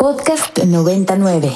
Podcast 99.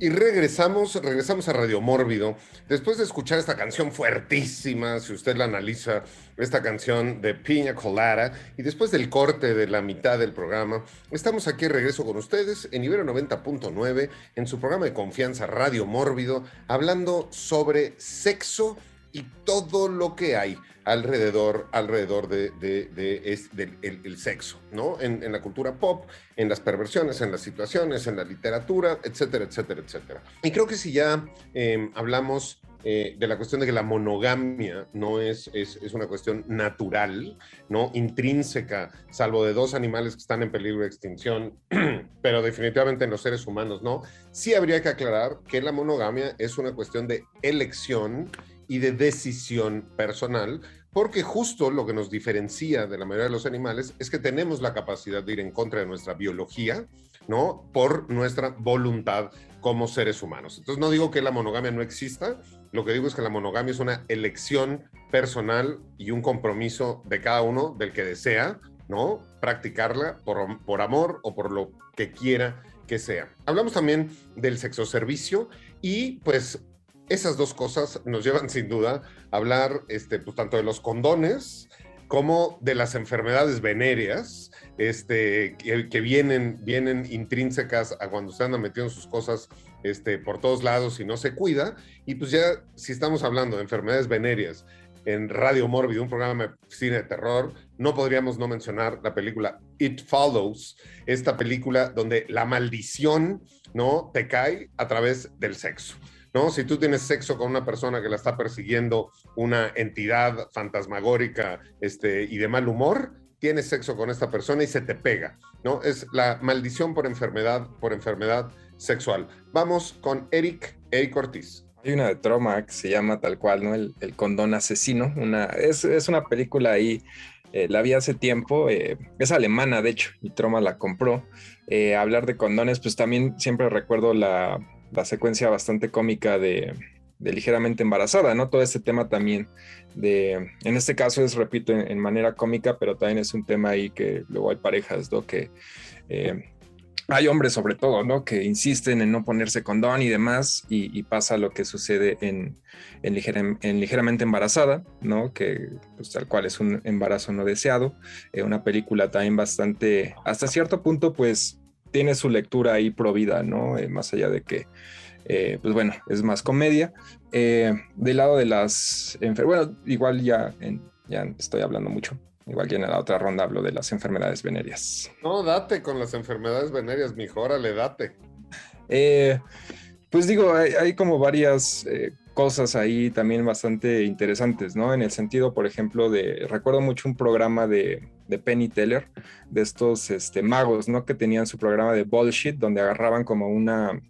Y regresamos, regresamos a Radio Mórbido. Después de escuchar esta canción fuertísima, si usted la analiza, esta canción de Piña Colada, y después del corte de la mitad del programa, estamos aquí regreso con ustedes en Ibero 90.9, en su programa de confianza Radio Mórbido, hablando sobre sexo y todo lo que hay alrededor, alrededor de, del el sexo, ¿no? En, la cultura pop, en las perversiones, en las situaciones, en la literatura, etcétera, etcétera, etcétera. Y creo que si ya em, hablamos eh, de la cuestión de que la monogamia no es, es, es, una cuestión natural, ¿no? Intrínseca, salvo de dos animales que están en peligro de extinción, pero definitivamente en los seres humanos no, sí habría que aclarar que la monogamia es una cuestión de elección y de decisión personal, porque justo lo que nos diferencia de la mayoría de los animales es que tenemos la capacidad de ir en contra de nuestra biología, ¿no? Por nuestra voluntad como seres humanos. Entonces no digo que la monogamia no exista, lo que digo es que la monogamia es una elección personal y un compromiso de cada uno del que desea, ¿no? Practicarla por, por amor o por lo que quiera que sea. Hablamos también del sexo servicio y pues esas dos cosas nos llevan sin duda a hablar este, pues, tanto de los condones como de las enfermedades venéreas este, que, vienen, vienen intrínsecas a cuando se andan metiendo sus cosas este, por todos lados y no se cuida. Y pues ya, si estamos hablando de enfermedades venéreas en Radio Mórbido, un programa de cine de terror, no podríamos no mencionar la película It Follows, esta película donde la maldición no te cae a través del sexo. ¿No? Si tú tienes sexo con una persona que la está persiguiendo una entidad fantasmagórica este, y de mal humor, tienes sexo con esta persona y se te pega, ¿no? Es la maldición por enfermedad, por enfermedad sexual. Vamos con Eric, Eric Ortiz. Hay una de Troma que se llama tal cual, ¿no? El, condón asesino. Una, es, una película ahí, eh, la vi hace tiempo, eh, es alemana de hecho, y Troma la compró. Eh, hablar de condones, pues también siempre recuerdo la, la secuencia bastante cómica de, ligeramente embarazada, ¿no? Todo este tema también de, en este caso es, repito, en, manera cómica, pero también es un tema ahí que luego hay parejas, ¿no? Que eh, hay hombres sobre todo, ¿no? Que insisten en no ponerse condón y demás, y, pasa lo que sucede en, en, ligeramente embarazada, ¿no? Que pues, tal cual es un embarazo no deseado, eh, una película también bastante, hasta cierto punto, pues tiene su lectura ahí provida, ¿no? Eh, más allá de que, eh, pues bueno, es más comedia. Eh, del lado de las enfermedades, bueno, igual ya, ya estoy hablando mucho. Igual que en la otra ronda hablo de las enfermedades venéreas. No, date con las enfermedades venéreas, mijo, le date. pues digo, hay, como varias cosas ahí también bastante interesantes, ¿no? En el sentido, por ejemplo, de, recuerdo mucho un programa de, de Penny Teller, de estos este, magos, ¿no? Que tenían su programa de bullshit, donde agarraban como una,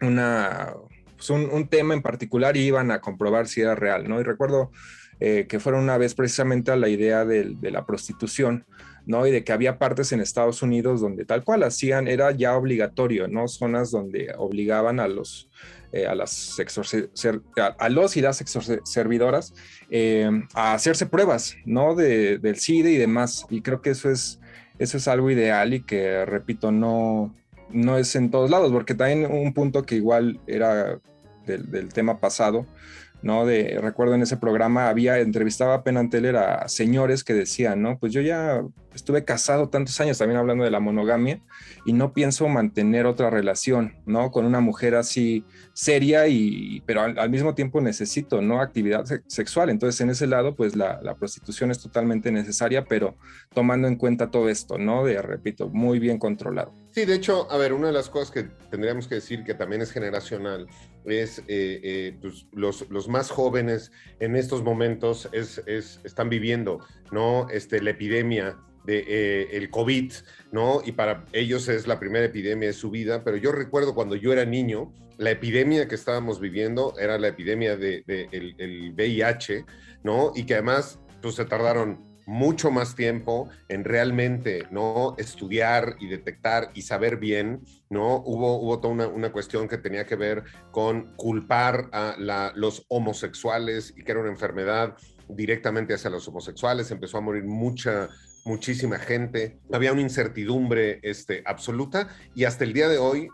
una, pues un, tema en particular y iban a comprobar si era real, ¿no? Y recuerdo eh, que fueron una vez precisamente a la idea de, de la prostitución, ¿no? Y de que había partes en Estados Unidos donde tal cual hacían, era ya obligatorio, ¿no? Zonas donde obligaban a los eh, a, las a, los y las servidoras eh, a hacerse pruebas, ¿no? De, del SIDA y demás. Y creo que eso es, eso es algo ideal y que, repito, no, no es en todos lados, porque también un punto que igual era del, tema pasado, ¿no? De, recuerdo en ese programa había, entrevistaba a Penanteller a señores que decían, ¿no? Pues yo ya estuve casado tantos años, también hablando de la monogamia, y no pienso mantener otra relación, ¿no? Con una mujer así seria y, pero al, mismo tiempo necesito, ¿no? Actividad sexual. Entonces, en ese lado, pues la, la, prostitución es totalmente necesaria, pero tomando en cuenta todo esto, ¿no? De, repito, muy bien controlado. Sí, de hecho, a ver, una de las cosas que tendríamos que decir que también es generacional es eh, eh, pues, los, los, más jóvenes en estos momentos es, es, están viviendo, ¿no? Este, la epidemia de eh, el COVID, ¿no? Y para ellos es la primera epidemia de su vida, pero yo recuerdo cuando yo era niño, la epidemia que estábamos viviendo era la epidemia del de, el VIH, ¿no? Y que además, pues se tardaron mucho más tiempo en realmente no estudiar y detectar y saber bien, ¿no? Hubo, hubo toda una, una cuestión que tenía que ver con culpar a la, los homosexuales y que era una enfermedad directamente hacia los homosexuales, empezó a morir mucha, muchísima gente, había una incertidumbre este, absoluta y hasta el día de hoy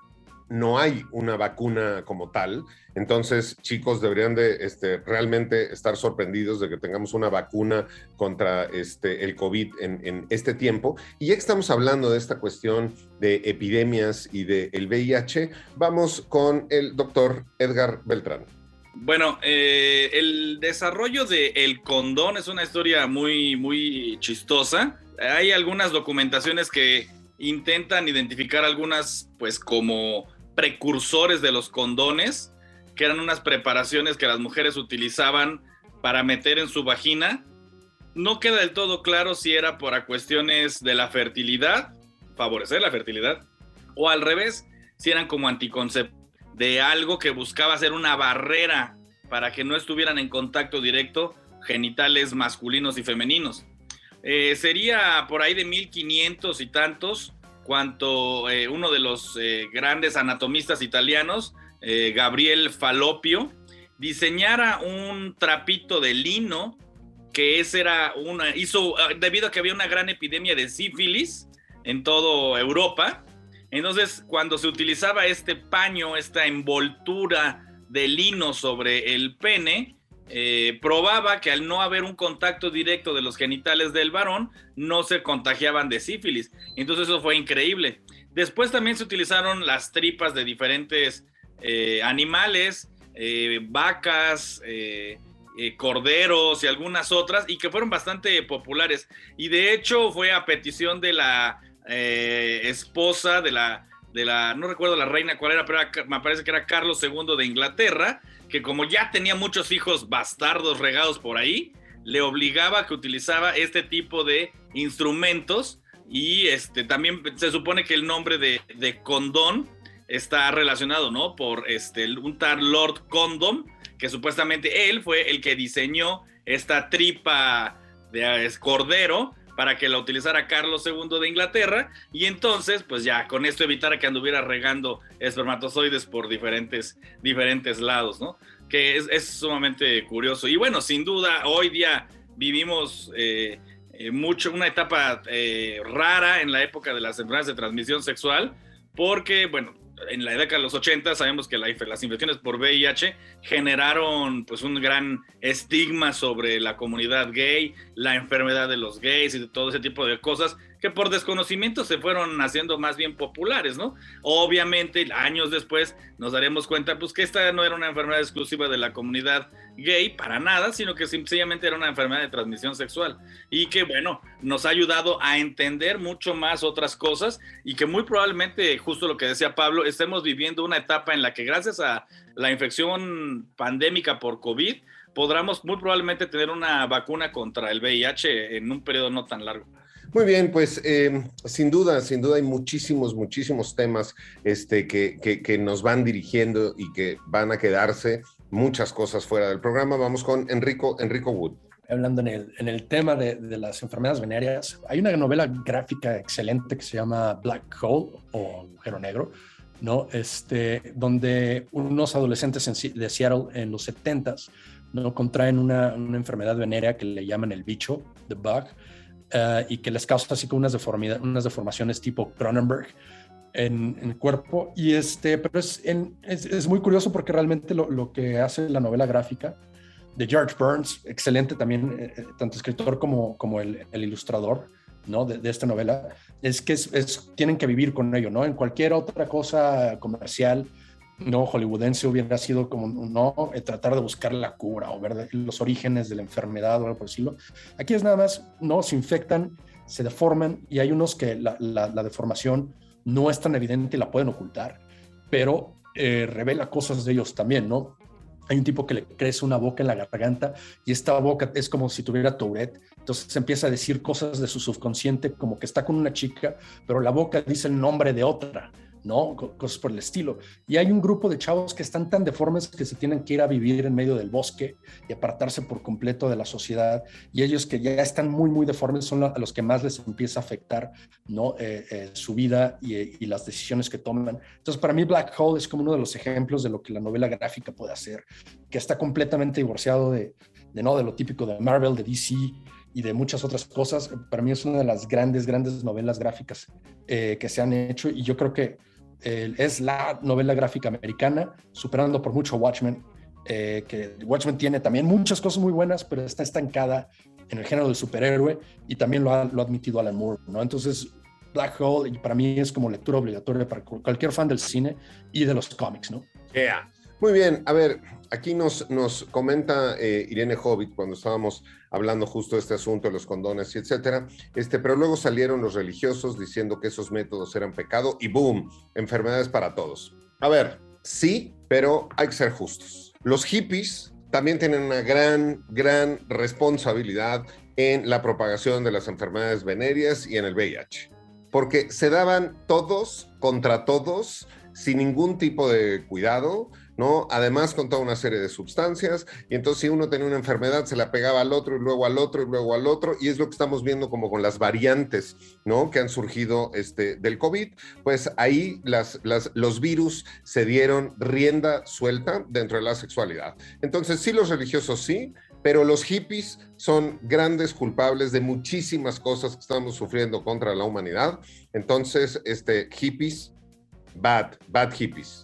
no hay una vacuna como tal. Entonces, chicos, deberían de este, realmente estar sorprendidos de que tengamos una vacuna contra este, el COVID en, este tiempo. Y ya que estamos hablando de esta cuestión de epidemias y del VIH, vamos con el doctor Edgar Beltrán. Bueno, eh, el desarrollo del el condón es una historia muy, muy chistosa. Hay algunas documentaciones que intentan identificar algunas, pues, como precursores de los condones, que eran unas preparaciones que las mujeres utilizaban para meter en su vagina. No queda del todo claro si era por cuestiones de la fertilidad, favorecer la fertilidad, o al revés, si eran como anticonceptivos de algo que buscaba ser una barrera para que no estuvieran en contacto directo genitales masculinos y femeninos. Eh, sería por ahí de 1500 y tantos cuanto eh, uno de los eh, grandes anatomistas italianos, Gabriel Falopio, diseñara un trapito de lino que ese era una, hizo, ah, debido a que había una gran epidemia de sífilis en toda Europa, entonces cuando se utilizaba este paño, esta envoltura de lino sobre el pene, eh, probaba que al no haber un contacto directo de los genitales del varón, no se contagiaban de sífilis. Entonces eso fue increíble. Después también se utilizaron las tripas de diferentes eh, animales, eh, vacas, corderos y algunas otras, y que fueron bastante populares. Y de hecho fue a petición de la esposa de la, de la, no recuerdo la reina cuál era, pero me parece que era Carlos II de Inglaterra, que como ya tenía muchos hijos bastardos regados por ahí, le obligaba que utilizaba este tipo de instrumentos y este también se supone que el nombre de, de condón está relacionado, ¿no? Por este un tal Lord Condom, que supuestamente él fue el que diseñó esta tripa de cordero para que la utilizara Carlos II de Inglaterra y entonces pues ya con esto evitara que anduviera regando espermatozoides por diferentes, diferentes lados, ¿no? Que es, sumamente curioso. Y bueno, sin duda, hoy día vivimos eh, eh, mucho una etapa eh, rara en la época de las enfermedades de transmisión sexual, porque, bueno, en la década de los 80 sabemos que las infecciones por VIH generaron pues un gran estigma sobre la comunidad gay, la enfermedad de los gays y todo ese tipo de cosas que por desconocimiento se fueron haciendo más bien populares, ¿no? Obviamente, años después nos daremos cuenta, pues que esta no era una enfermedad exclusiva de la comunidad gay, para nada, sino que sencillamente era una enfermedad de transmisión sexual y que, bueno, nos ha ayudado a entender mucho más otras cosas y que muy probablemente, justo lo que decía Pablo, estemos viviendo una etapa en la que gracias a la infección pandémica por COVID, podremos muy probablemente tener una vacuna contra el VIH en un periodo no tan largo. Muy bien, pues eh, sin duda, sin duda hay muchísimos, muchísimos temas este, que, que, nos van dirigiendo y que van a quedarse muchas cosas fuera del programa. Vamos con Enrico, Enrico Wood. Hablando en el, en el tema de, de, las enfermedades venéreas, hay una novela gráfica excelente que se llama Black Hole o Agujero Negro, ¿no? Este, donde unos adolescentes de Seattle en los 70s ¿no? contraen una, una enfermedad venérea que le llaman el bicho, the bug, eh, y que les causa así como unas, deformidades, unas deformaciones tipo Cronenberg en, el cuerpo. Y este, pero es, es, muy curioso porque realmente lo, lo, que hace la novela gráfica de George Burns, excelente también, eh, eh, tanto escritor como, como el, ilustrador, ¿no? De, de, esta novela, es que es, tienen que vivir con ello, ¿no? En cualquier otra cosa comercial, no hollywoodense hubiera sido como no eh, tratar de buscar la cura o ver los orígenes de la enfermedad o algo por decirlo. Aquí es nada más, no, se infectan, se deforman y hay unos que la, deformación no es tan evidente y la pueden ocultar, pero eh, revela cosas de ellos también, ¿no? Hay un tipo que le crece una boca en la garganta y esta boca es como si tuviera Tourette. Entonces empieza a decir cosas de su subconsciente como que está con una chica, pero la boca dice el nombre de otra. ¿No? Cosas por el estilo. Y hay un grupo de chavos que están tan deformes que se tienen que ir a vivir en medio del bosque y apartarse por completo de la sociedad. Y ellos que ya están muy, muy deformes son a los que más les empieza a afectar, ¿no? Eh, eh, su vida y, las decisiones que toman. Entonces, para mí Black Hole es como uno de los ejemplos de lo que la novela gráfica puede hacer, que está completamente divorciado de, de, ¿no? de lo típico de Marvel, de DC, y de muchas otras cosas. Para mí es una de las grandes, grandes novelas gráficas eh, que se han hecho y yo creo que es la novela gráfica americana, superando por mucho Watchmen, eh, que Watchmen tiene también muchas cosas muy buenas, pero está estancada en el género del superhéroe y también lo ha, lo ha admitido Alan Moore, ¿no? Entonces, Black Hole para mí es como lectura obligatoria para cualquier fan del cine y de los cómics, ¿no? Muy bien, a ver, aquí nos, nos comenta eh, Irene Hobbit cuando estábamos hablando justo de este asunto de los condones y etcétera, este, pero luego salieron los religiosos diciendo que esos métodos eran pecado y boom, enfermedades para todos. A ver, sí, pero hay que ser justos. Los hippies también tienen una gran, gran responsabilidad en la propagación de las enfermedades venéreas y en el VIH, porque se daban todos contra todos sin ningún tipo de cuidado, ¿no? Además con toda una serie de sustancias, y entonces si uno tenía una enfermedad se la pegaba al otro y luego al otro y luego al otro, y es lo que estamos viendo como con las variantes, ¿no? Que han surgido este, del COVID, pues ahí las, las, los virus se dieron rienda suelta dentro de la sexualidad. Entonces sí, los religiosos sí, pero los hippies son grandes culpables de muchísimas cosas que estamos sufriendo contra la humanidad. Entonces, este, hippies, bad, bad hippies.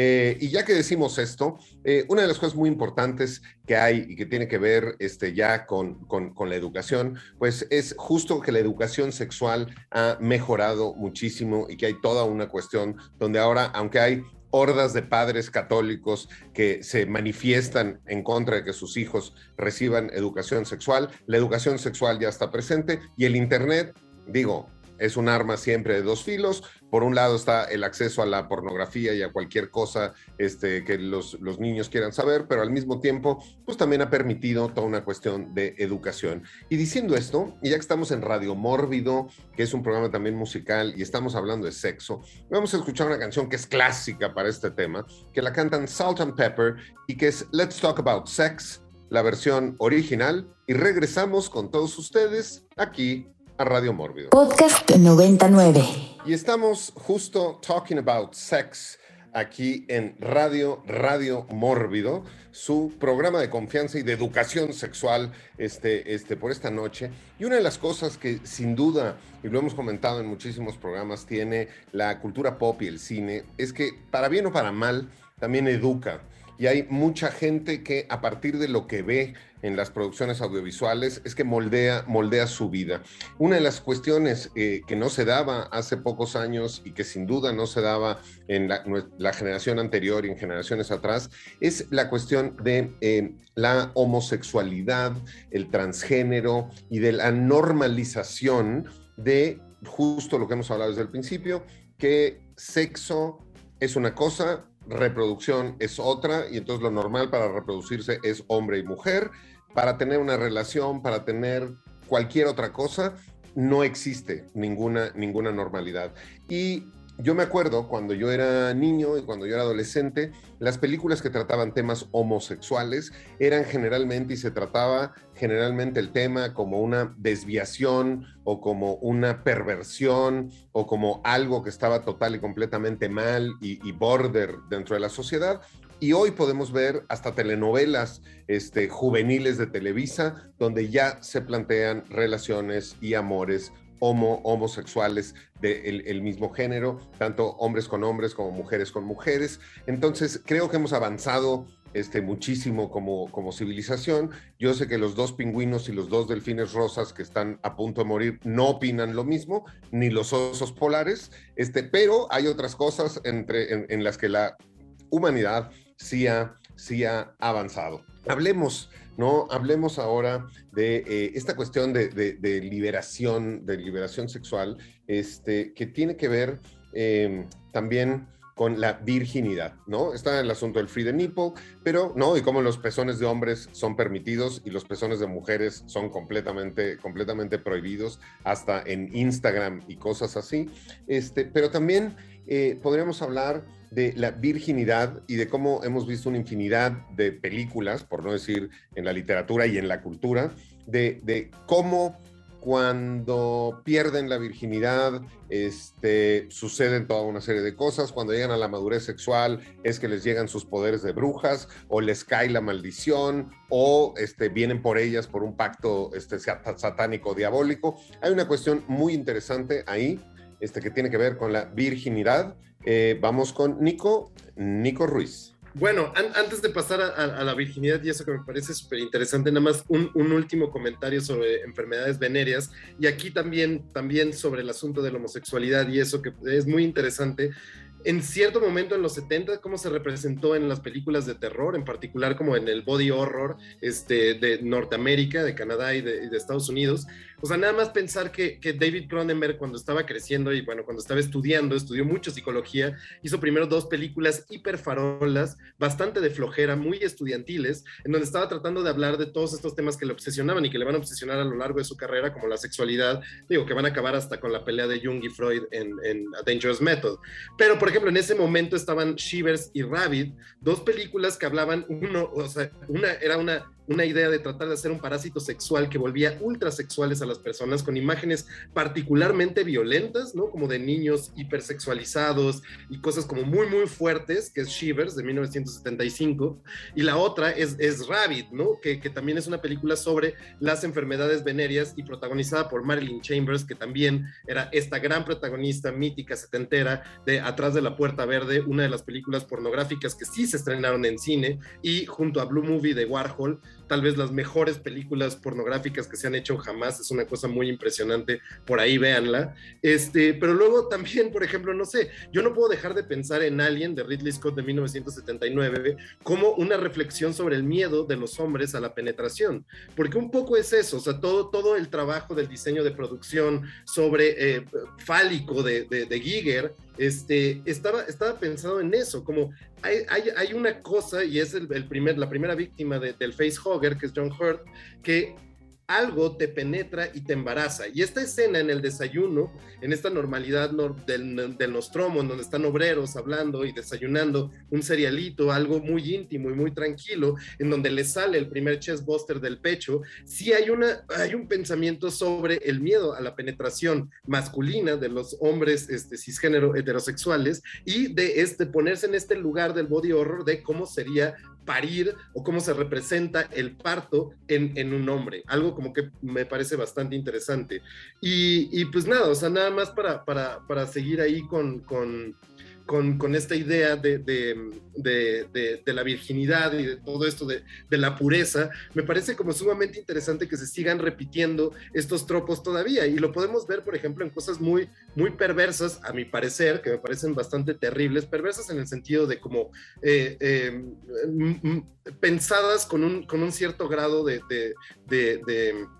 Eh, y ya que decimos esto, eh, una de las cosas muy importantes que hay y que tiene que ver este, ya con, con, con, la educación, pues es justo que la educación sexual ha mejorado muchísimo y que hay toda una cuestión donde ahora, aunque hay hordas de padres católicos que se manifiestan en contra de que sus hijos reciban educación sexual, la educación sexual ya está presente y el Internet, digo, es un arma siempre de dos filos. Por un lado está el acceso a la pornografía y a cualquier cosa este, que los, los, niños quieran saber, pero al mismo tiempo, pues también ha permitido toda una cuestión de educación. Y diciendo esto, y ya que estamos en Radio Mórbido, que es un programa también musical, y estamos hablando de sexo, vamos a escuchar una canción que es clásica para este tema, que la cantan Salt and Pepper y que es Let's Talk About Sex, la versión original, y regresamos con todos ustedes aquí a Radio Mórbido. Podcast 99. Y estamos justo talking about sex aquí en Radio Radio Mórbido, su programa de confianza y de educación sexual este, este, por esta noche. Y una de las cosas que sin duda, y lo hemos comentado en muchísimos programas, tiene la cultura pop y el cine, es que para bien o para mal, también educa. Y hay mucha gente que a partir de lo que ve en las producciones audiovisuales es que moldea, moldea su vida. Una de las cuestiones eh, que no se daba hace pocos años y que sin duda no se daba en la, generación anterior y en generaciones atrás es la cuestión de eh, la homosexualidad, el transgénero y de la normalización de justo lo que hemos hablado desde el principio, que sexo es una cosa, reproducción es otra y entonces lo normal para reproducirse es hombre y mujer. Para tener una relación, para tener cualquier otra cosa, no existe ninguna, ninguna normalidad. Y yo me acuerdo cuando yo era niño y cuando yo era adolescente, las películas que trataban temas homosexuales eran generalmente y se trataba generalmente el tema como una desviación o como una perversión o como algo que estaba total y completamente mal y, border dentro de la sociedad. Y hoy podemos ver hasta telenovelas este, juveniles de Televisa donde ya se plantean relaciones y amores homo, homosexuales del de el mismo género, tanto hombres con hombres como mujeres con mujeres. Entonces, creo que hemos avanzado este, muchísimo como, como civilización. Yo sé que los dos pingüinos y los dos delfines rosas que están a punto de morir no opinan lo mismo, ni los osos polares, este, pero hay otras cosas entre, en, en las que la humanidad sí ha, sí ha avanzado. Hablemos ¿no? Hablemos ahora de eh, esta cuestión de, liberación, de liberación sexual, este, que tiene que ver eh, también con la virginidad, ¿no? Está el asunto del free the nipple, pero, ¿no? Y cómo los pezones de hombres son permitidos y los pezones de mujeres son completamente, completamente prohibidos, hasta en Instagram y cosas así. Este, pero también eh, podríamos hablar de la virginidad y de cómo hemos visto una infinidad de películas, por no decir en la literatura y en la cultura, de, cómo cuando pierden la virginidad, este, suceden toda una serie de cosas. Cuando llegan a la madurez sexual, es que les llegan sus poderes de brujas, o les cae la maldición, o este, vienen por ellas por un pacto este, satánico diabólico. Hay una cuestión muy interesante ahí, este, que tiene que ver con la virginidad. Eh, vamos con Nico, Nico Ruiz. Bueno, antes de pasar a, la virginidad y eso que me parece súper interesante, nada más un, último comentario sobre enfermedades venéreas y aquí también, también sobre el asunto de la homosexualidad y eso que es muy interesante en cierto momento en los 70, cómo se representó en las películas de terror, en particular como en el body horror este, de Norteamérica, de Canadá y de, Estados Unidos. O sea, nada más pensar que, David Cronenberg cuando estaba creciendo y bueno, cuando estaba estudiando, estudió mucho psicología, hizo primero dos películas hiperfarolas, bastante de flojera, muy estudiantiles, en donde estaba tratando de hablar de todos estos temas que le obsesionaban y que le van a obsesionar a lo largo de su carrera, como la sexualidad, digo, que van a acabar hasta con la pelea de Jung y Freud en, en A Dangerous Method. Pero, por ejemplo, en ese momento estaban Shivers y Rabbit, dos películas que hablaban, uno, o sea, una era una una idea de tratar de hacer un parásito sexual que volvía ultrasexuales a las personas con imágenes particularmente violentas, ¿no? Como de niños hipersexualizados y cosas como muy, muy fuertes, que es Shivers de 1975. Y la otra es, es Rabbit, ¿no? Que, que también es una película sobre las enfermedades venéreas y protagonizada por Marilyn Chambers, que también era esta gran protagonista mítica setentera de Atrás de la Puerta Verde, una de las películas pornográficas que sí se estrenaron en cine y junto a Blue Movie de Warhol, tal vez las mejores películas pornográficas que se han hecho jamás, es una cosa muy impresionante, por ahí véanla. Este, pero luego también, por ejemplo, no sé, yo no puedo dejar de pensar en Alien de Ridley Scott de 1979 como una reflexión sobre el miedo de los hombres a la penetración, porque un poco es eso, o sea, todo, todo el trabajo del diseño de producción sobre eh, fálico de, de Giger, este, estaba, estaba pensado en eso, como hay, hay, una cosa, y es el, primer, la primera víctima del facehugger, que es John Hurt, que algo te penetra y te embaraza. Y esta escena en el desayuno, en esta normalidad del, del, Nostromo, en donde están obreros hablando y desayunando un cerealito, algo muy íntimo y muy tranquilo, en donde le sale el primer chest buster del pecho, sí hay, una, hay un pensamiento sobre el miedo a la penetración masculina de los hombres este, cisgénero heterosexuales y de este, ponerse en este lugar del body horror de cómo sería parir o cómo se representa el parto en, un hombre. Algo como que me parece bastante interesante. Y, pues nada, o sea, nada más para, para, para seguir ahí con, con con, esta idea de, de, la virginidad y de todo esto de, la pureza, me parece como sumamente interesante que se sigan repitiendo estos tropos todavía. Y lo podemos ver, por ejemplo, en cosas muy, muy perversas, a mi parecer, que me parecen bastante terribles, perversas en el sentido de como eh, eh, pensadas con un, con un cierto grado de,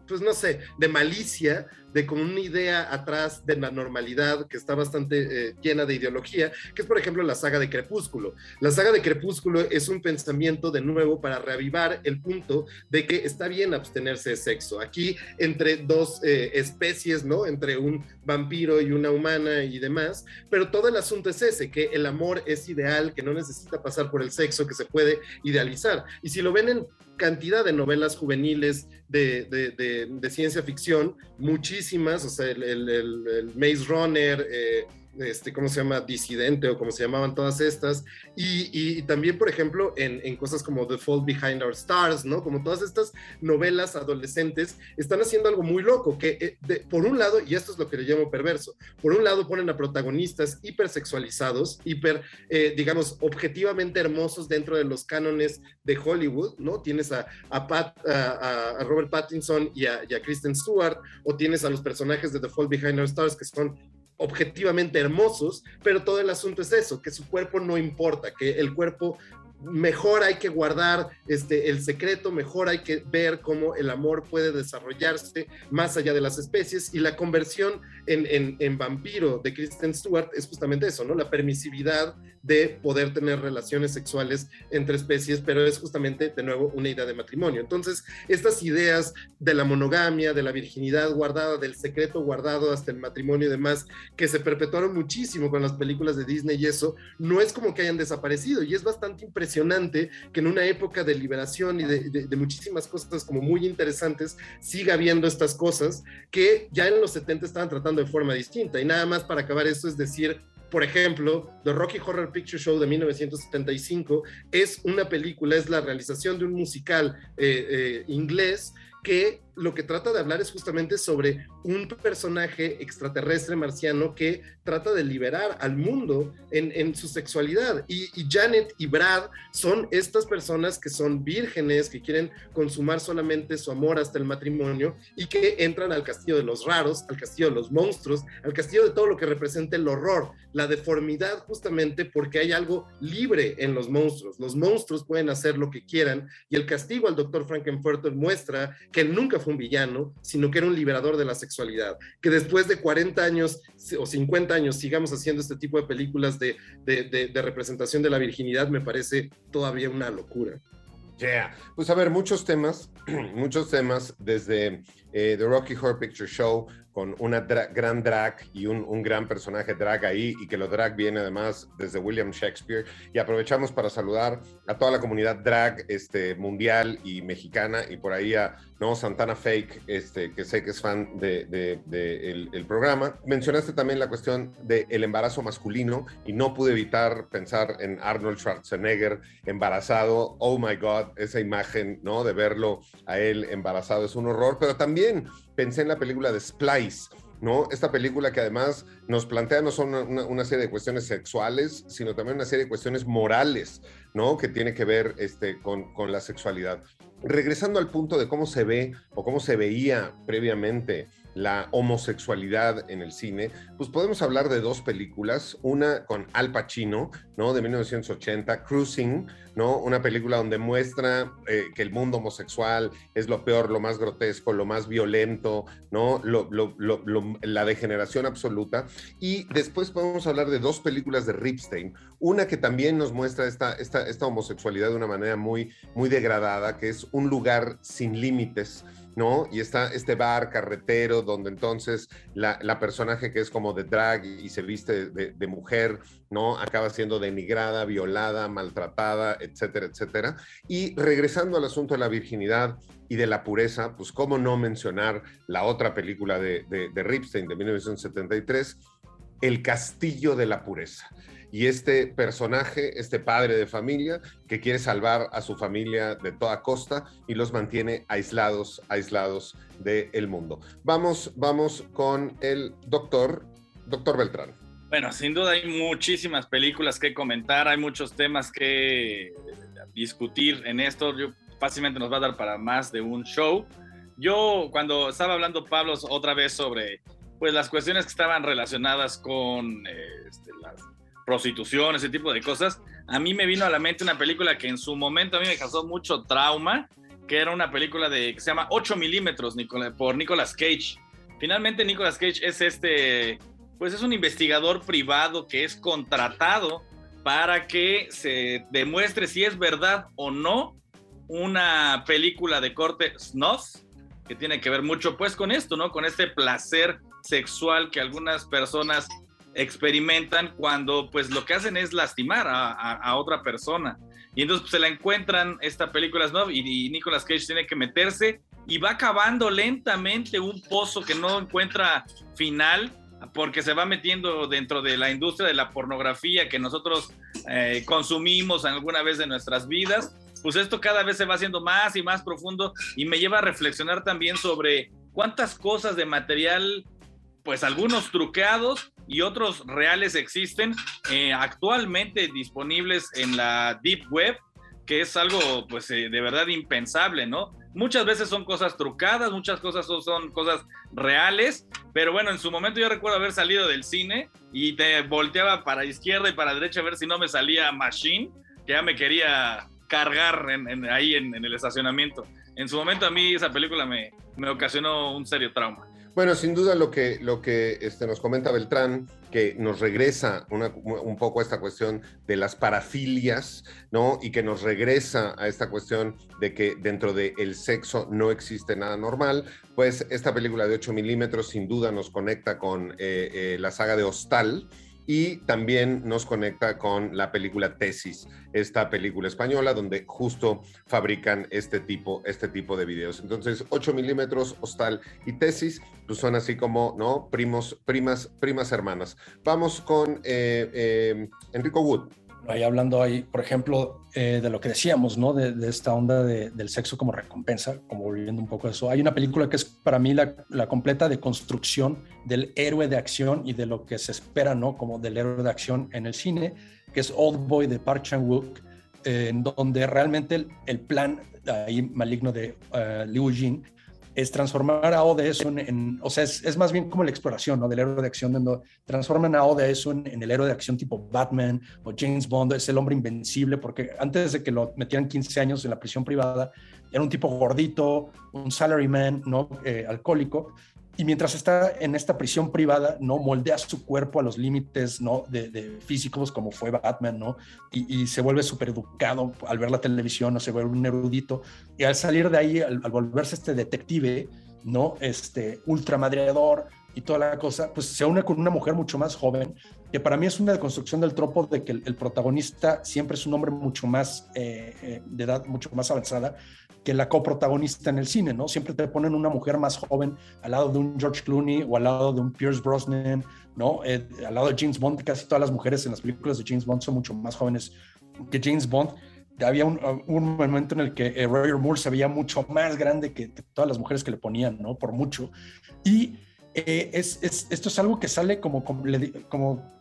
pues no sé, de malicia de con una idea atrás de la normalidad que está bastante eh, llena de ideología, que es por ejemplo la saga de Crepúsculo. La saga de Crepúsculo es un pensamiento de nuevo para reavivar el punto de que está bien abstenerse de sexo. Aquí entre dos eh, especies, ¿no? Entre un vampiro y una humana y demás, pero todo el asunto es ese, que el amor es ideal, que no necesita pasar por el sexo, que se puede idealizar. Y si lo ven en cantidad de novelas juveniles de, de, ciencia ficción, muchísimas, o sea, el, el, Maze Runner, eh, este, ¿cómo se llama? Disidente o como se llamaban todas estas. Y, también, por ejemplo, en, cosas como The Fall Behind Our Stars, ¿no? Como todas estas novelas adolescentes están haciendo algo muy loco, que eh, por un lado, y esto es lo que le llamo perverso, por un lado ponen a protagonistas hipersexualizados, hiper, eh, digamos, objetivamente hermosos dentro de los cánones de Hollywood, ¿no? Tienes a, a, Robert Pattinson y a, y a Kristen Stewart, o tienes a los personajes de The Fall Behind Our Stars que son objetivamente hermosos, pero todo el asunto es eso, que su cuerpo no importa, que el cuerpo mejor hay que guardar este, el secreto, mejor hay que ver cómo el amor puede desarrollarse más allá de las especies y la conversión en, en, vampiro de Kristen Stewart es justamente eso, ¿no? La permisividad de poder tener relaciones sexuales entre especies, pero es justamente, de nuevo, una idea de matrimonio. Entonces, estas ideas de la monogamia, de la virginidad guardada, del secreto guardado hasta el matrimonio y demás, que se perpetuaron muchísimo con las películas de Disney y eso, no es como que hayan desaparecido y es bastante impresionante que en una época de liberación y de, muchísimas cosas como muy interesantes siga habiendo estas cosas que ya en los 70 estaban tratando de forma distinta. Y nada más para acabar esto es decir, por ejemplo, The Rocky Horror Picture Show de 1975 es una película, es la realización de un musical eh, eh, inglés que lo que trata de hablar es justamente sobre un personaje extraterrestre marciano que trata de liberar al mundo en, su sexualidad. Y, Janet y Brad son estas personas que son vírgenes, que quieren consumar solamente su amor hasta el matrimonio y que entran al castillo de los raros, al castillo de los monstruos, al castillo de todo lo que representa el horror, la deformidad justamente porque hay algo libre en los monstruos. Los monstruos pueden hacer lo que quieran y el castigo al doctor Frankenfurter muestra que nunca fue un villano, sino que era un liberador de la sexualidad. Que después de 40 años o 50 años sigamos haciendo este tipo de películas de, representación de la virginidad me parece todavía una locura. Yeah. Pues a ver, muchos temas, muchos temas, desde eh, The Rocky Horror Picture Show, con una gran drag y un, un, gran personaje drag ahí, y que lo drag viene además desde William Shakespeare. Y aprovechamos para saludar a toda la comunidad drag este, mundial y mexicana, y por ahí a ¿no? Santana Fake, este, que sé que es fan del de, de, el, programa. Mencionaste también la cuestión del embarazo masculino, y no pude evitar pensar en Arnold Schwarzenegger embarazado. Oh my God, esa imagen, ¿no? De verlo a él embarazado es un horror, pero también pensé en la película de Splice, ¿no? Esta película que además nos plantea no solo una, serie de cuestiones sexuales, sino también una serie de cuestiones morales, ¿no? Que tiene que ver este, con, con la sexualidad. Regresando al punto de cómo se ve o cómo se veía previamente la homosexualidad en el cine, pues podemos hablar de dos películas, una con Al Pacino, ¿no? De 1980, Cruising, ¿no? Una película donde muestra eh, que el mundo homosexual es lo peor, lo más grotesco, lo más violento, ¿no? la degeneración absoluta. Y después podemos hablar de dos películas de Ripstein, una que también nos muestra esta, esta, esta homosexualidad de una manera muy, muy degradada, que es Un lugar sin límites, ¿no? Y está este bar carretero donde entonces la, personaje que es como de drag y, se viste de, mujer, ¿no? Acaba siendo denigrada, violada, maltratada, etcétera, etcétera. Y regresando al asunto de la virginidad y de la pureza, pues cómo no mencionar la otra película de, de, de Ripstein de 1973, El Castillo de la Pureza y este personaje, este padre de familia que quiere salvar a su familia de toda costa y los mantiene aislados, aislados del mundo. Vamos, vamos con el doctor, doctor Beltrán. Bueno, sin duda hay muchísimas películas que comentar, hay muchos temas que discutir en esto. Yo, fácilmente nos va a dar para más de un show. Yo, cuando estaba hablando Pablo otra vez sobre pues las cuestiones que estaban relacionadas con eh, este, las prostitución, ese tipo de cosas, a mí me vino a la mente una película que en su momento a mí me causó mucho trauma, que era una película de, que se llama 8 milímetros por Nicolas Cage. Finalmente Nicolas Cage es este, pues es un investigador privado que es contratado para que se demuestre si es verdad o no una película de corte snuff, que tiene que ver mucho pues con esto, ¿no? Con este placer sexual que algunas personas experimentan cuando pues lo que hacen es lastimar a, otra persona. Y entonces pues, se la encuentran esta película ¿no? y, Nicolas Cage tiene que meterse y va cavando lentamente un pozo que no encuentra final porque se va metiendo dentro de la industria de la pornografía que nosotros eh, consumimos alguna vez de nuestras vidas. Pues esto cada vez se va haciendo más y más profundo y me lleva a reflexionar también sobre cuántas cosas de material, pues algunos truqueados y otros reales existen eh, actualmente disponibles en la Deep Web, que es algo pues eh, de verdad impensable, ¿no? Muchas veces son cosas trucadas, muchas cosas son, cosas reales, pero bueno, en su momento yo recuerdo haber salido del cine y te volteaba para izquierda y para derecha a ver si no me salía Machine, que ya me quería cargar ahí en, el estacionamiento. En su momento a mí esa película me, me ocasionó un serio trauma. Bueno, sin duda lo que, lo que este, nos comenta Beltrán, que nos regresa un poco a esta cuestión de las parafilias, ¿no? Y que nos regresa a esta cuestión de que dentro del sexo no existe nada normal, pues esta película de 8 milímetros sin duda nos conecta con eh, eh, la saga de Hostal, y también nos conecta con la película Tesis, esta película española donde justo fabrican este tipo, este tipo de videos. Entonces, 8 milímetros, Hostal y Tesis, pues son así como, ¿no? Primos, primas, primas hermanas. Vamos con eh, eh, Enrico Wood. Ahí hablando ahí, por ejemplo, eh, de lo que decíamos, ¿no? De, esta onda del sexo como recompensa, como volviendo un poco a eso. Hay una película que es para mí la, completa deconstrucción del héroe de acción y de lo que se espera, ¿no? Como del héroe de acción en el cine, que es Old Boy de Park Chan-wook, en donde realmente el, plan ahí maligno de uh, Liu Jin es transformar a ODS en, en o sea, es, es, más bien como la exploración ¿no? del héroe de acción, donde transforman a ODS en, en, el héroe de acción tipo Batman o James Bond, es el hombre invencible, porque antes de que lo metieran 15 años en la prisión privada, era un tipo gordito, un salaryman, ¿no? Eh, alcohólico, y mientras está en esta prisión privada, ¿no? Moldea su cuerpo a los límites, ¿no? De, físicos como fue Batman, ¿no? Y, se vuelve súper educado al ver la televisión, o se vuelve un erudito. Y al salir de ahí, al, volverse este detective, ¿no? Este ultramadreador y toda la cosa, pues se une con una mujer mucho más joven, que para mí es una deconstrucción del tropo de que el, protagonista siempre es un hombre mucho más, eh, eh, de edad mucho más avanzada, que la coprotagonista en el cine, ¿no? Siempre te ponen una mujer más joven al lado de un George Clooney o al lado de un Pierce Brosnan, ¿no? Eh, al lado de James Bond, casi todas las mujeres en las películas de James Bond son mucho más jóvenes que James Bond. Había un, momento en el que eh, Roger Moore se veía mucho más grande que, todas las mujeres que le ponían, ¿no? Por mucho. Y eh, es, esto es algo que sale como,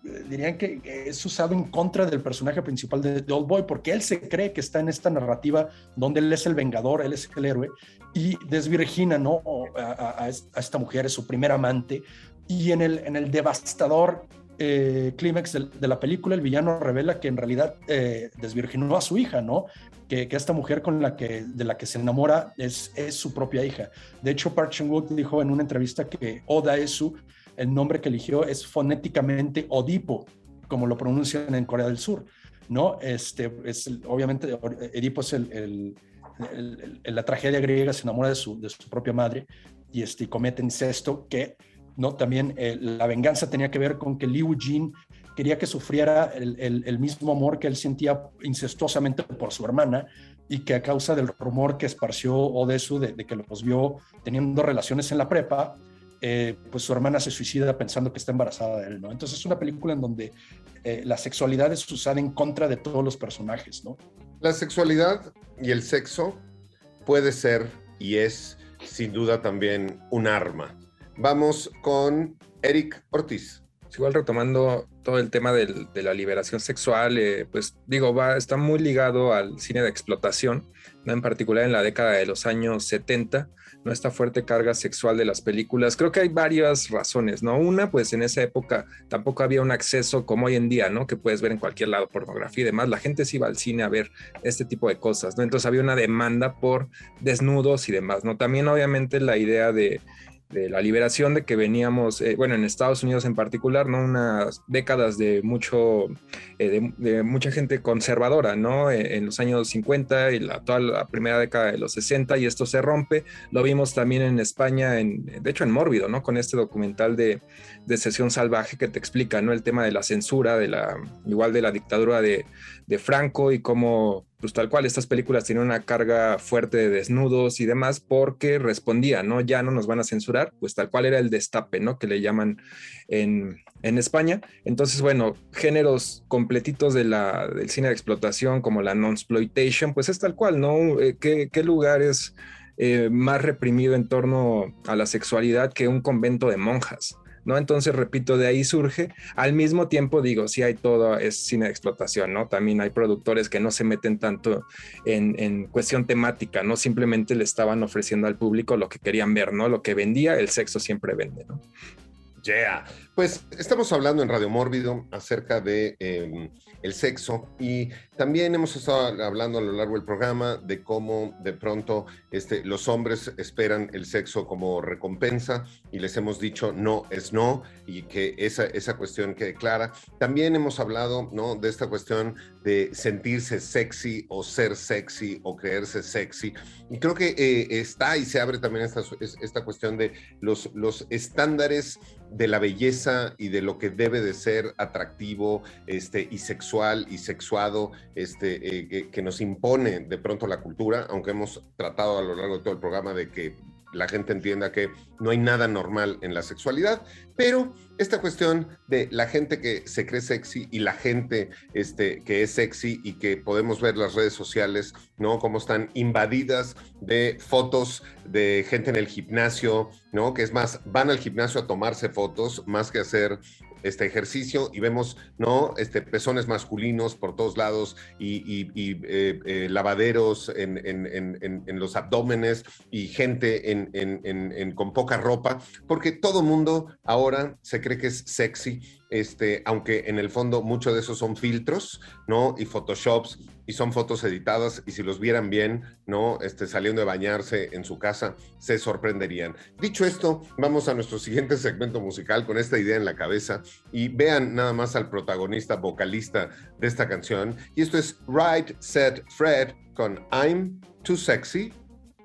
eh, dirían que es usado en contra del personaje principal de, Old Boy, porque él se cree que está en esta narrativa donde él es el vengador, él es el héroe, y desvirgina ¿no? a, esta mujer, es su primer amante, y en el, en el devastador eh, clímax de, la película, el villano revela que en realidad eh, desvirginó a su hija, ¿no? Que, esta mujer con la que, de la que se enamora es, es su propia hija. De hecho, Park Chan-wook dijo en una entrevista que Oda Esu, el nombre que eligió es fonéticamente Odipo, como lo pronuncian en Corea del Sur, ¿no? Este, es obviamente, Edipo es el, la tragedia griega, se enamora de su, de su propia madre y este, comete incesto que ¿no? También eh, la venganza tenía que ver con que Liu Jin quería que sufriera el, mismo amor que él sentía incestuosamente por su hermana y que a causa del rumor que esparció Odesu de, de que los vio teniendo relaciones en la prepa, eh, pues su hermana se suicida pensando que está embarazada de él, ¿no? Entonces es una película en donde eh, la sexualidad es usada en contra de todos los personajes, ¿no? La sexualidad y el sexo puede ser y es sin duda también un arma Vamos con Eric Ortiz. Igual retomando todo el tema de la liberación sexual, eh, pues digo, va, está muy ligado al cine de explotación, ¿no? en particular en la década de los años 70, ¿no? esta fuerte carga sexual de las películas. Creo que hay varias razones, ¿no? Una, pues en esa época tampoco había un acceso como hoy en día, ¿no? Que puedes ver en cualquier lado, pornografía y demás. La gente se iba al cine a ver este tipo de cosas, ¿no? Entonces había una demanda por desnudos y demás, ¿no? También obviamente la idea de de la liberación de que veníamos, eh, bueno, en Estados Unidos en particular, ¿no? Unas décadas de mucho, eh, de, mucha gente conservadora, ¿no? Eh, en los años 50 y la, toda la primera década de los 60 y esto se rompe. Lo vimos también en España, en, de hecho en Mórbido, ¿no? Con este documental de, de Sesión Salvaje que te explica, ¿no? El tema de la censura, de la, igual de la dictadura de, de Franco y cómo pues tal cual, estas películas tienen una carga fuerte de desnudos y demás porque respondían, ¿no? Ya no nos van a censurar, pues tal cual era el destape, ¿no? Que le llaman en, España. Entonces, bueno, géneros completitos de la, del cine de explotación como la non-exploitation, pues es tal cual, ¿no? Eh, ¿Qué, qué lugar es eh, más reprimido en torno a la sexualidad que un convento de monjas? ¿No? Entonces, repito, de ahí surge. Al mismo tiempo, digo, sí hay todo, es cine de explotación, ¿no? También hay productores que no se meten tanto en, cuestión temática, ¿no? Simplemente le estaban ofreciendo al público lo que querían ver, ¿no? Lo que vendía, el sexo siempre vende, ¿no? Yeah. Pues estamos hablando en Radio Mórbido acerca de em, el sexo y también hemos estado hablando a lo largo del programa de cómo de pronto este, los hombres esperan el sexo como recompensa y les hemos dicho no es no y que esa, esa cuestión quede clara. También hemos hablado ¿no? de esta cuestión de sentirse sexy o ser sexy o creerse sexy. Y creo que eh, está y se abre también esta, esta cuestión de los, los estándares de la belleza y de lo que debe de ser atractivo este, y sexual y sexuado este, eh, que, que nos impone de pronto la cultura, aunque hemos tratado a lo largo de todo el programa de que la gente entienda que no hay nada normal en la sexualidad, pero esta cuestión de la gente que se cree sexy y la gente este, que es sexy y que podemos ver las redes sociales, ¿no? Cómo están invadidas de fotos de gente en el gimnasio, ¿no? Que es más, van al gimnasio a tomarse fotos más que hacer este ejercicio y vemos, ¿no? Este, pezones masculinos por todos lados y, eh, eh, lavaderos en, los abdómenes y gente en, con poca ropa, porque todo mundo ahora se cree que es sexy este, aunque en el fondo muchos de esos son filtros, ¿no? Y photoshops, y son fotos editadas, y si los vieran bien, ¿no? Este, saliendo de bañarse en su casa, se sorprenderían. Dicho esto, vamos a nuestro siguiente segmento musical con esta idea en la cabeza, y vean nada más al protagonista vocalista de esta canción, y esto es Right Set Fred con I'm Too Sexy,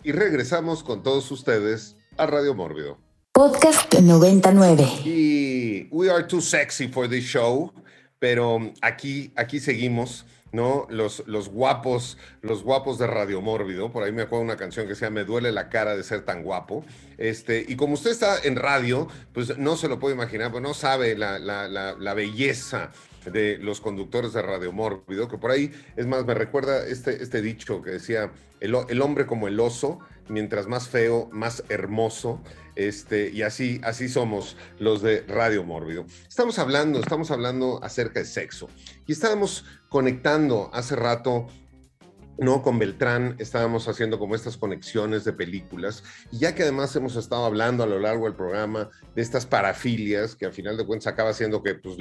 y regresamos con todos ustedes a Radio Mórbido. Podcast 99. Y we are too sexy for this show, pero aquí, aquí seguimos, ¿no? Los, los guapos, los guapos de Radio Mórbido. Por ahí me acuerdo una canción que se llama Me duele la cara de ser tan guapo. Este, y como usted está en radio, pues no se lo puede imaginar, pues no sabe la, la, la, belleza de los conductores de Radio Mórbido, que por ahí, es más, me recuerda este, este dicho que decía, el, el hombre como el oso, mientras más feo, más hermoso. Este, y así, así somos los de Radio Mórbido. Estamos hablando, estamos hablando acerca de sexo. Y estábamos conectando hace rato ¿no? Con Beltrán estábamos haciendo como estas conexiones de películas, y ya que además hemos estado hablando a lo largo del programa de estas parafilias, que al final de cuentas acaba siendo que pues,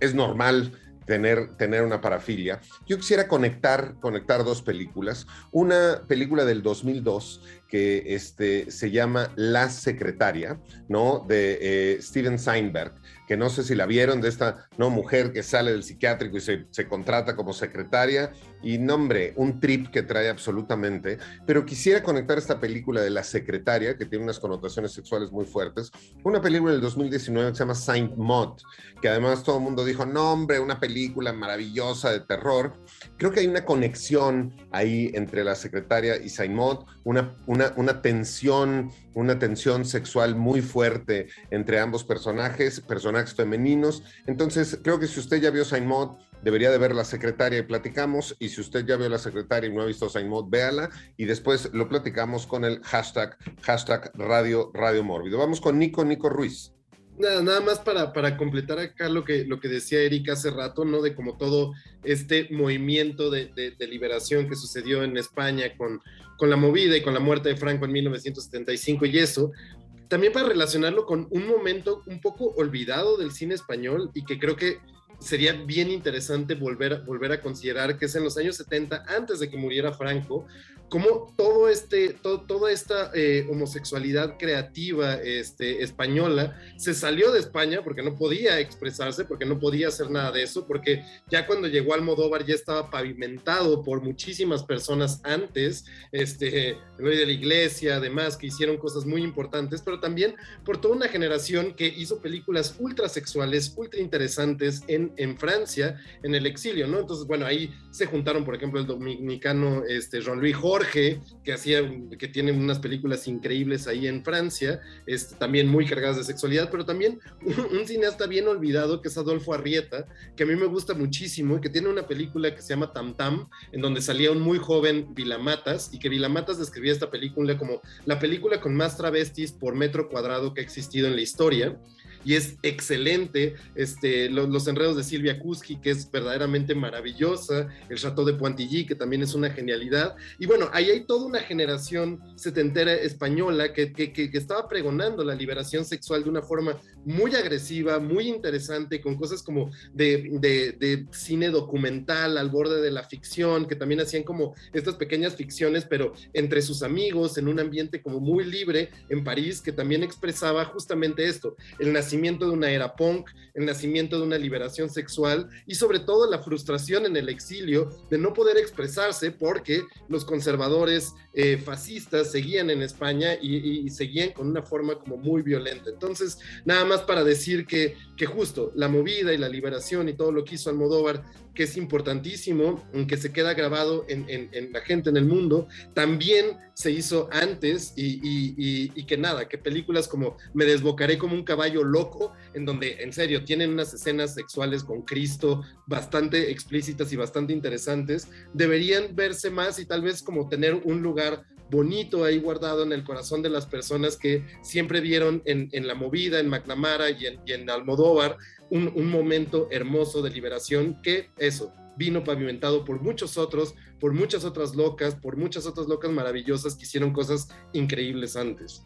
es normal tener, tener una parafilia. Yo quisiera conectar, conectar dos películas. Una película del 2002 que este, se llama La Secretaria, ¿no? De eh, Steven Seinberg, que no sé si la vieron, de esta ¿no? mujer que sale del psiquiátrico y se, se contrata como secretaria. Y nombre, un trip que trae absolutamente. Pero quisiera conectar esta película de La Secretaria, que tiene unas connotaciones sexuales muy fuertes, una película del 2019 que se llama Saint Maud, que además todo el mundo dijo, nombre, una película maravillosa de terror. Creo que hay una conexión ahí entre La Secretaria y Saint Maud, una, una, una tensión, una tensión sexual muy fuerte entre ambos personajes, personajes femeninos. Entonces, creo que si usted ya vio Saint Maud, debería de ver La Secretaria y platicamos. Y si usted ya vio La Secretaria y no ha visto Saint Maud, véala. Y después lo platicamos con el hashtag, hashtag Radio, Radio Mórbido. Vamos con Nico, Nico Ruiz. Nada, nada más para, para completar acá lo que, lo que decía Erika hace rato, ¿no? De como todo este movimiento de, de liberación que sucedió en España con, con la movida y con la muerte de Franco en 1975 y eso, también para relacionarlo con un momento un poco olvidado del cine español y que creo que sería bien interesante volver, volver a considerar que es en los años 70, antes de que muriera Franco, como todo este, todo, toda esta eh, homosexualidad creativa este, española se salió de España porque no podía expresarse, porque no podía hacer nada de eso, porque ya cuando llegó Almodóvar ya estaba pavimentado por muchísimas personas antes, este, de la iglesia, además, que hicieron cosas muy importantes, pero también por toda una generación que hizo películas ultra sexuales, ultra interesantes en, en Francia, en el exilio, ¿no? Entonces, bueno, ahí se juntaron, por ejemplo, el dominicano este, Jean-Louis Jorge, que hacía, que tiene unas películas increíbles ahí en Francia, este, también muy cargadas de sexualidad, pero también un, un, cineasta bien olvidado que es Adolfo Arrieta, que a mí me gusta muchísimo, y que tiene una película que se llama Tam Tam, en donde salía un muy joven Vilamatas, y que Vilamatas describía esta película como la película con más travestis por metro cuadrado que ha existido en la historia y es excelente. Este, los, los, enredos de Silvia Kuski, que es verdaderamente maravillosa, el Chateau de Pointilly, que también es una genialidad. Y bueno, ahí hay toda una generación setentera española que, que, que, estaba pregonando la liberación sexual de una forma muy agresiva, muy interesante, con cosas como de, de, de cine documental al borde de la ficción, que también hacían como estas pequeñas ficciones, pero entre sus amigos, en un ambiente como muy libre en París, que también expresaba justamente esto, el nacimiento nacimiento de una era punk, el nacimiento de una liberación sexual y sobre todo la frustración en el exilio de no poder expresarse porque los conservadores eh, fascistas seguían en España y, seguían con una forma como muy violenta. Entonces, nada más para decir que, que justo la movida y la liberación y todo lo que hizo Almodóvar que es importantísimo, que se queda grabado en, la gente en el mundo, también se hizo antes y, que nada, que películas como Me desbocaré como un caballo loco, en donde en serio tienen unas escenas sexuales con Cristo bastante explícitas y bastante interesantes, deberían verse más y tal vez como tener un lugar bonito ahí guardado en el corazón de las personas que siempre vieron en, la movida, en McNamara y en, Almodóvar un, momento hermoso de liberación que eso, vino pavimentado por muchos otros, por muchas otras locas, por muchas otras locas maravillosas que hicieron cosas increíbles antes.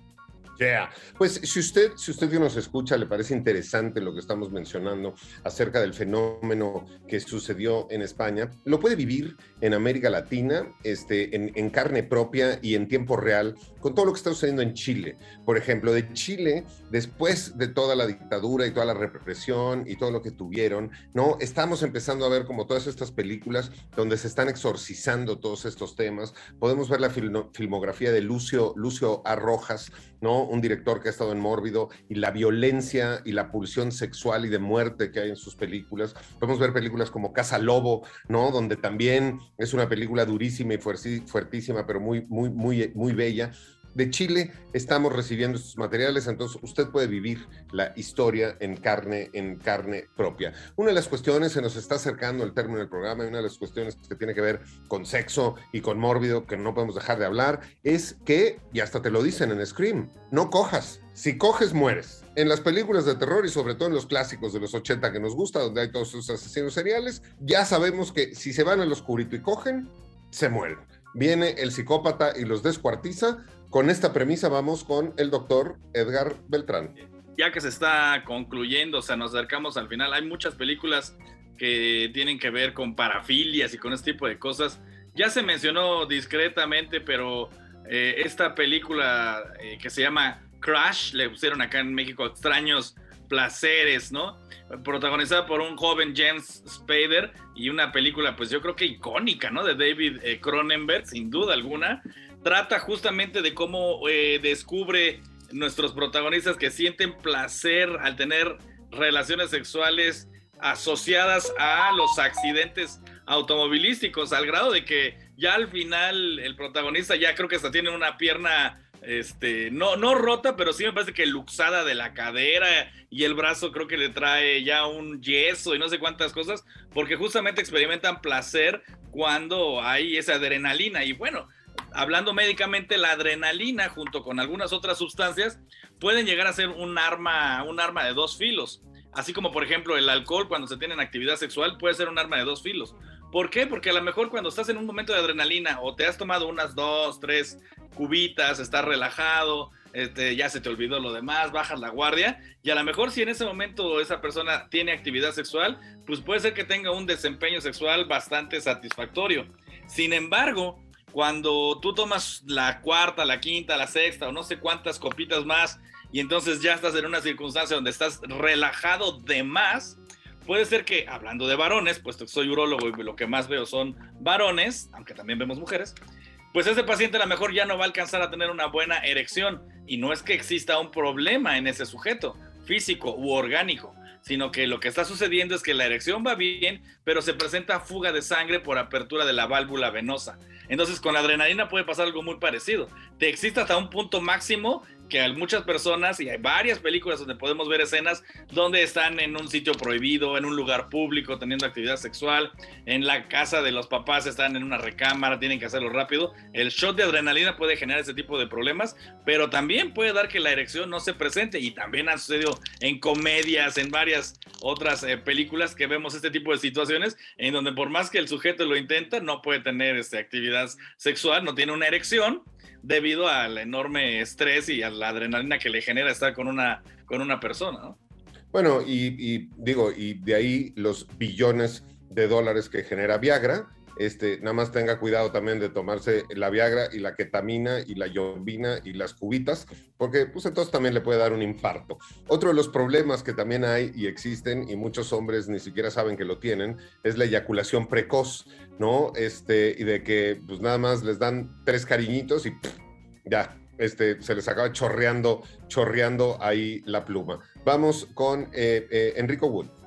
Pues si usted, si usted que nos escucha le parece interesante lo que estamos mencionando acerca del fenómeno que sucedió en España, lo puede vivir en América Latina, este, en, en, carne propia y en tiempo real, con todo lo que está sucediendo en Chile. Por ejemplo, de Chile, después de toda la dictadura y toda la represión y todo lo que tuvieron, ¿no? Estamos empezando a ver como todas estas películas donde se están exorcizando todos estos temas. Podemos ver la filmografía de Lucio, Lucio Arrojas, ¿no? Un director que ha estado en Mórbido y la violencia y la pulsión sexual y de muerte que hay en sus películas. Podemos ver películas como Casa Lobo, ¿no? Donde también es una película durísima y fuertísima, pero muy, muy, muy, muy bella de Chile estamos recibiendo estos materiales, entonces usted puede vivir la historia en carne, en carne propia. Una de las cuestiones, se nos está acercando el término del programa, y una de las cuestiones que tiene que ver con sexo y con mórbido, que no podemos dejar de hablar, es que, y hasta te lo dicen en Scream, no cojas. Si coges, mueres. En las películas de terror y sobre todo en los clásicos de los 80 que nos gusta, donde hay todos esos asesinos seriales, ya sabemos que si se van al oscurito y cogen, se mueren. Viene el psicópata y los descuartiza, con esta premisa vamos con el doctor Edgar Beltrán. Ya que se está concluyendo, o sea, nos acercamos al final, hay muchas películas que tienen que ver con parafilias y con este tipo de cosas. Ya se mencionó discretamente, pero eh, esta película eh, que se llama Crash, le pusieron acá en México extraños placeres, ¿no? Protagonizada por un joven James Spader y una película, pues yo creo que icónica, ¿no? De David eh, Cronenberg, sin duda alguna trata justamente de cómo eh, descubre nuestros protagonistas que sienten placer al tener relaciones sexuales asociadas a los accidentes automovilísticos, al grado de que ya al final el protagonista ya creo que hasta tiene una pierna este, no, no rota, pero sí me parece que luxada de la cadera y el brazo creo que le trae ya un yeso y no sé cuántas cosas, porque justamente experimentan placer cuando hay esa adrenalina. Y bueno, hablando médicamente, la adrenalina junto con algunas otras sustancias pueden llegar a ser un arma, un arma de dos filos. Así como, por ejemplo, el alcohol cuando se tiene en actividad sexual puede ser un arma de dos filos. ¿Por qué? Porque a lo mejor cuando estás en un momento de adrenalina o te has tomado unas dos, tres cubitas, estás relajado, este, ya se te olvidó lo demás, bajas la guardia y a lo mejor si en ese momento esa persona tiene actividad sexual, pues puede ser que tenga un desempeño sexual bastante satisfactorio. Sin embargo, cuando tú tomas la cuarta, la quinta, la sexta o no sé cuántas copitas más y entonces ya estás en una circunstancia donde estás relajado de más, puede ser que, hablando de varones, puesto que soy urólogo y lo que más veo son varones, aunque también vemos mujeres, pues ese paciente a lo mejor ya no va a alcanzar a tener una buena erección. Y no es que exista un problema en ese sujeto físico u orgánico, sino que lo que está sucediendo es que la erección va bien, pero se presenta fuga de sangre por apertura de la válvula venosa. Entonces con la adrenalina puede pasar algo muy parecido. Te existe hasta un punto máximo que hay muchas personas, y hay varias películas donde podemos ver escenas donde están en un sitio prohibido, en un lugar público, teniendo actividad sexual, en la casa de los papás están en una recámara, tienen que hacerlo rápido. El shot de adrenalina puede generar ese tipo de problemas, pero también puede dar que la erección no se presente, y también ha sucedido en comedias, en varias otras eh, películas que vemos este tipo de situaciones, en donde por más que el sujeto lo intenta, no puede tener este, actividad sexual, no tiene una erección, debido al enorme estrés y a la adrenalina que le genera estar con una, con una persona. Bueno, y, digo, y de ahí los billones de dólares que genera Viagra, este, nada más tenga cuidado también de tomarse la Viagra y la ketamina y la yombina y las cubitas, porque pues entonces también le puede dar un infarto. Otro de los problemas que también hay y existen y muchos hombres ni siquiera saben que lo tienen es la eyaculación precoz, ¿no? Este, y de que pues nada más les dan tres cariñitos y ya, este, se les acaba chorreando, chorreando ahí la pluma. Vamos con eh, eh, Enrico Wood.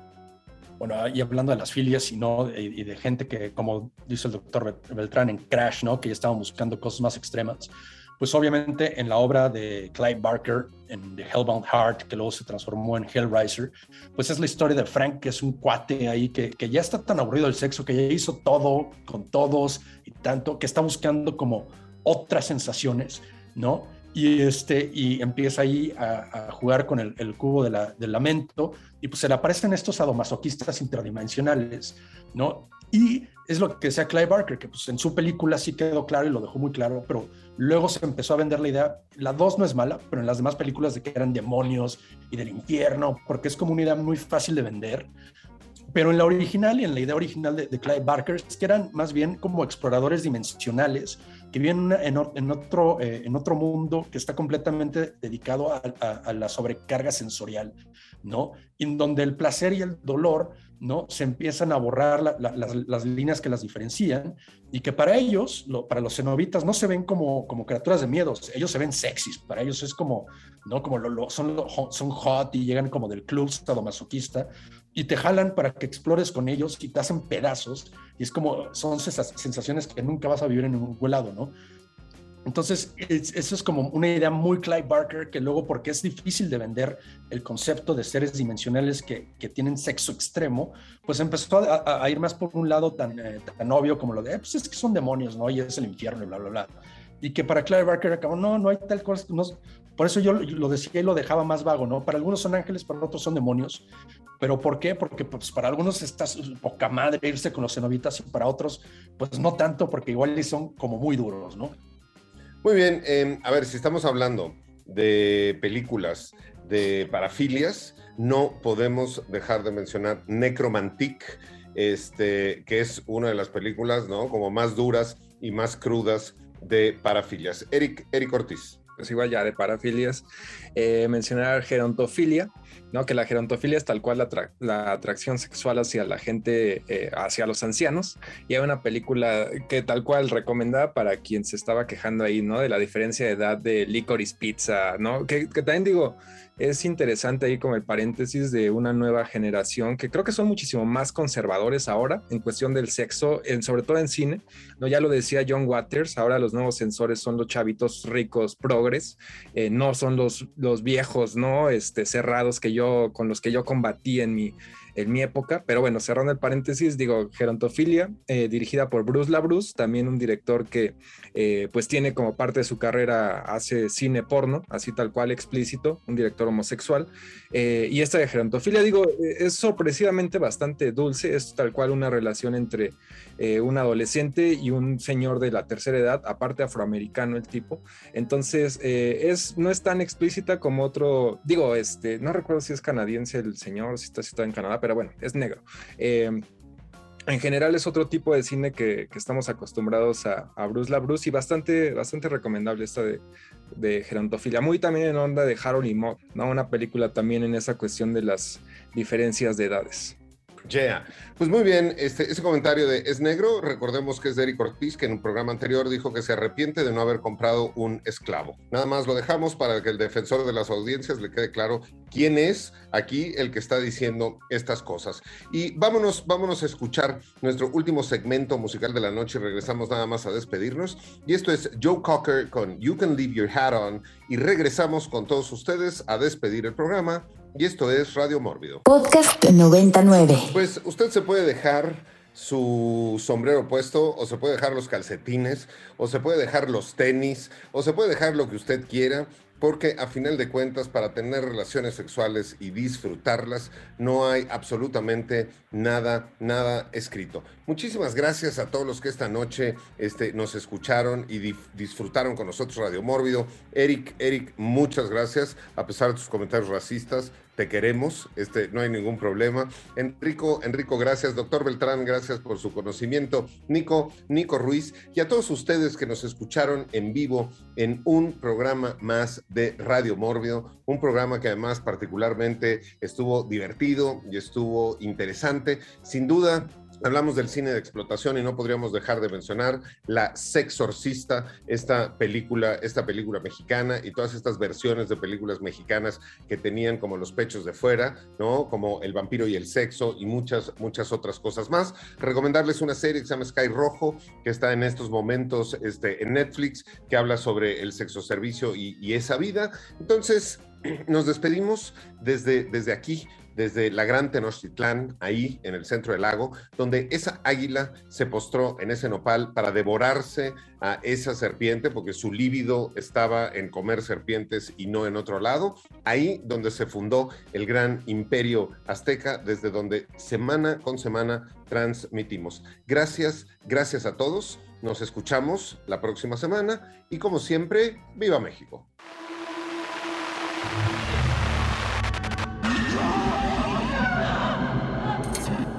Bueno, y hablando de las filias y, no, y de gente que, como dice el doctor Beltrán en Crash, ¿no? que ya estaban buscando cosas más extremas, pues obviamente en la obra de Clive Barker, en The Hellbound Heart, que luego se transformó en Hellraiser, pues es la historia de Frank, que es un cuate ahí que, que ya está tan aburrido del sexo, que ya hizo todo con todos y tanto, que está buscando como otras sensaciones, ¿no? Y, este, y empieza ahí a, jugar con el, cubo del lamento y pues se le aparecen estos adomasoquistas interdimensionales, ¿no? Y es lo que decía Clive Barker, que pues en su película sí quedó claro y lo dejó muy claro, pero luego se empezó a vender la idea, la 2 no es mala, pero en las demás películas de que eran demonios y del infierno, porque es como una idea muy fácil de vender, pero en la original y en la idea original de, de Clive Barker es que eran más bien como exploradores dimensionales que viven en, en, otro, eh, en otro mundo que está completamente dedicado a, la sobrecarga sensorial, ¿no? En donde el placer y el dolor, ¿no? Se empiezan a borrar las, las, líneas que las diferencian y que para ellos, lo, para los cenobitas, no se ven como, como criaturas de miedos, ellos se ven sexys, para ellos es como, ¿no? Como lo, son, son hot y llegan como del club sadomasoquista, y te jalan para que explores con ellos y te hacen pedazos. Y es como, son esas sensaciones que nunca vas a vivir en un lado, ¿no? Entonces, eso es como una idea muy Clive Barker, que luego, porque es difícil de vender el concepto de seres dimensionales que, que tienen sexo extremo, pues empezó a, ir más por un lado tan, eh, tan obvio como lo de, eh, pues es que son demonios, ¿no? Y es el infierno y bla, bla, bla. Y que para Clive Barker acabó, no, no hay tal cosa, no, por eso yo lo decía y lo dejaba más vago, ¿no? Para algunos son ángeles, para otros son demonios. ¿Pero por qué? Porque pues, para algunos está poca madre irse con los cenobitas y para otros, pues no tanto, porque igual son como muy duros, ¿no? Muy bien, em, a ver, si estamos hablando de películas de parafilias, no podemos dejar de mencionar Necromantic, este, que es una de las películas, ¿no? Como más duras y más crudas de parafilias. Eric, Eric Ortiz pues igual ya de parafilias, eh, mencionar gerontofilia, ¿no? que la gerontofilia es tal cual la, atracción sexual hacia la gente, eh, hacia los ancianos, y hay una película que tal cual recomendada para quien se estaba quejando ahí, ¿no? De la diferencia de edad de Licorice Pizza, ¿no? Que, que también digo, es interesante ahí como el paréntesis de una nueva generación que creo que son muchísimo más conservadores ahora en cuestión del sexo, en, sobre todo en cine. ¿no? Ya lo decía John Waters, ahora los nuevos sensores son los chavitos ricos, progres, eh, no son los, los viejos, ¿no? Este, cerrados que yo, con los que yo combatí en mi, en mi época. Pero bueno, cerrando el paréntesis, digo, Gerontofilia, eh, dirigida por Bruce LaBruce, también un director que eh, pues tiene como parte de su carrera, hace cine porno, así tal cual explícito, un director homosexual. Eh, y esta de Gerontofilia, digo, es sorpresivamente bastante dulce, es tal cual una relación entre un adolescente y un señor de la tercera edad, aparte afroamericano el tipo. Entonces, es, no es tan explícita como otro, digo, este, no recuerdo si es canadiense el señor, si está situado en Canadá, pero bueno, es negro. Eh, en general es otro tipo de cine que, estamos acostumbrados a, a, Bruce la Bruce y bastante, bastante recomendable esta de, de gerontofilia. Muy también en onda de Harold y Maude, ¿no? Una película también en esa cuestión de las diferencias de edades. Yeah. Pues muy bien, este, ese comentario de Es Negro, recordemos que es de Eric Ortiz, que en un programa anterior dijo que se arrepiente de no haber comprado un esclavo. Nada más lo dejamos para que el defensor de las audiencias le quede claro quién es aquí el que está diciendo estas cosas. Y vámonos, vámonos a escuchar nuestro último segmento musical de la noche y regresamos nada más a despedirnos. Y esto es Joe Cocker con You Can Leave Your Hat On y regresamos con todos ustedes a despedir el programa y esto es Radio Mórbido. Podcast 99. Pues usted se puede dejar su sombrero puesto, o se puede dejar los calcetines, o se puede dejar los tenis, o se puede dejar lo que usted quiera, porque a final de cuentas para tener relaciones sexuales y disfrutarlas no hay absolutamente nada, nada escrito. Muchísimas gracias a todos los que esta noche este, nos escucharon y disfrutaron con nosotros Radio Mórbido. Eric, Eric, muchas gracias, a pesar de tus comentarios racistas, te queremos, este, no hay ningún problema. Enrico, Enrico, gracias. Doctor Beltrán, gracias por su conocimiento. Nico, Nico Ruiz y a todos ustedes que nos escucharon en vivo en un programa más de Radio Mórbido, un programa que además particularmente estuvo divertido y estuvo interesante. Sin duda, Hablamos del cine de explotación y no podríamos dejar de mencionar La Sexorcista, esta película, esta película mexicana y todas estas versiones de películas mexicanas que tenían como los pechos de fuera, ¿no? Como El vampiro y el sexo y muchas, muchas otras cosas más. Recomendarles una serie que se llama Sky Rojo, que está en estos momentos este, en Netflix, que habla sobre el sexo servicio y, esa vida. Entonces, nos despedimos desde, desde aquí desde la Gran Tenochtitlán, ahí en el centro del lago, donde esa águila se postró en ese nopal para devorarse a esa serpiente, porque su líbido estaba en comer serpientes y no en otro lado. Ahí donde se fundó el gran imperio azteca, desde donde semana con semana transmitimos. Gracias, gracias a todos. Nos escuchamos la próxima semana y como siempre, viva México.